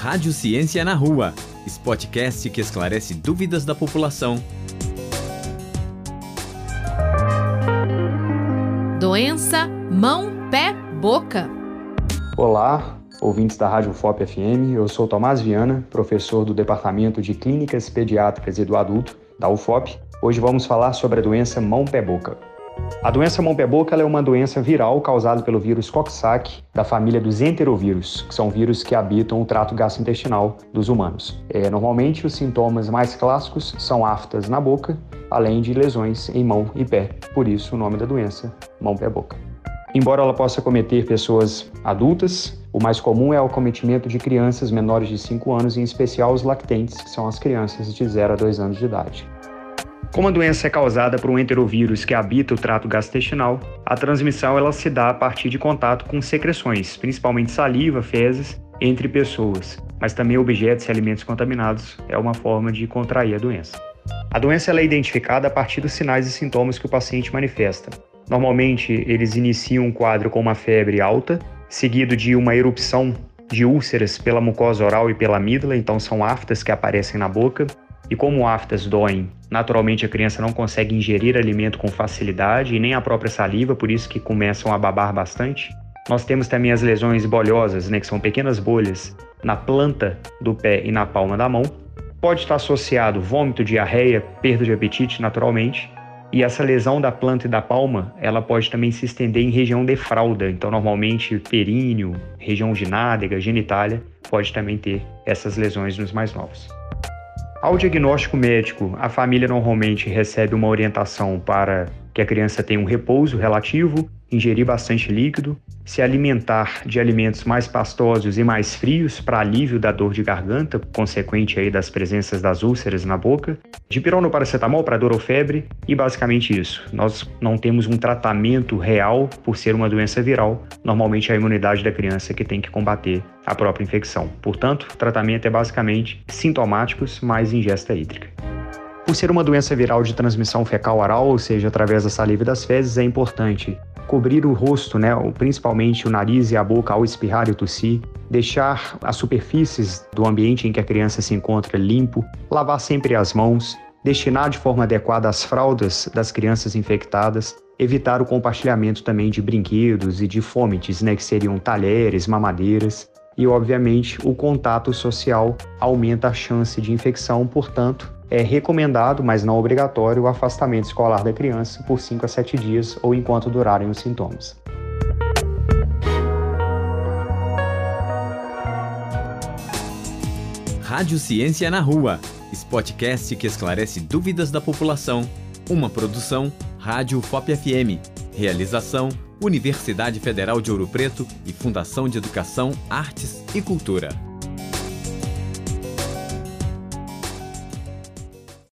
Rádio Ciência na Rua, podcast que esclarece dúvidas da população. Doença mão, pé, boca. Olá, ouvintes da Rádio FOP FM. Eu sou Tomás Viana, professor do Departamento de Clínicas Pediátricas e do Adulto da UFOP. Hoje vamos falar sobre a doença mão, pé, boca. A doença mão-pé-boca é uma doença viral causada pelo vírus Coxsackie, da família dos enterovírus, que são vírus que habitam o trato gastrointestinal dos humanos. É, normalmente, os sintomas mais clássicos são aftas na boca, além de lesões em mão e pé. Por isso, o nome da doença, mão-pé-boca. Embora ela possa cometer pessoas adultas, o mais comum é o cometimento de crianças menores de 5 anos, em especial os lactentes, que são as crianças de 0 a 2 anos de idade. Como a doença é causada por um enterovírus que habita o trato gastrointestinal, a transmissão ela se dá a partir de contato com secreções, principalmente saliva, fezes, entre pessoas, mas também objetos e alimentos contaminados é uma forma de contrair a doença. A doença é identificada a partir dos sinais e sintomas que o paciente manifesta. Normalmente, eles iniciam um quadro com uma febre alta, seguido de uma erupção de úlceras pela mucosa oral e pela amígdala, então são aftas que aparecem na boca, e como aftas doem, naturalmente a criança não consegue ingerir alimento com facilidade e nem a própria saliva, por isso que começam a babar bastante. Nós temos também as lesões bolhosas, né, que são pequenas bolhas na planta do pé e na palma da mão. Pode estar associado vômito, diarreia, perda de apetite, naturalmente. E essa lesão da planta e da palma, ela pode também se estender em região de fralda. Então, normalmente, períneo, região de nádega, genitália, pode também ter essas lesões nos mais novos. Ao diagnóstico médico, a família normalmente recebe uma orientação para que a criança tenha um repouso relativo, ingerir bastante líquido, se alimentar de alimentos mais pastosos e mais frios para alívio da dor de garganta, consequente aí das presenças das úlceras na boca, de pirona paracetamol para dor ou febre e basicamente isso. Nós não temos um tratamento real por ser uma doença viral, normalmente é a imunidade da criança que tem que combater a própria infecção. Portanto, o tratamento é basicamente sintomáticos mais ingesta hídrica. Por ser uma doença viral de transmissão fecal-oral, ou seja, através da saliva e das fezes, é importante cobrir o rosto, né, principalmente o nariz e a boca ao espirrar e tossir, deixar as superfícies do ambiente em que a criança se encontra limpo, lavar sempre as mãos, destinar de forma adequada as fraldas das crianças infectadas, evitar o compartilhamento também de brinquedos e de fômites, né, que seriam talheres, mamadeiras, e obviamente o contato social aumenta a chance de infecção, portanto, é recomendado, mas não obrigatório, o afastamento escolar da criança por 5 a 7 dias ou enquanto durarem os sintomas. Rádio Ciência na Rua, podcast que esclarece dúvidas da população. Uma produção Rádio FOP FM. Realização Universidade Federal de Ouro Preto e Fundação de Educação, Artes e Cultura.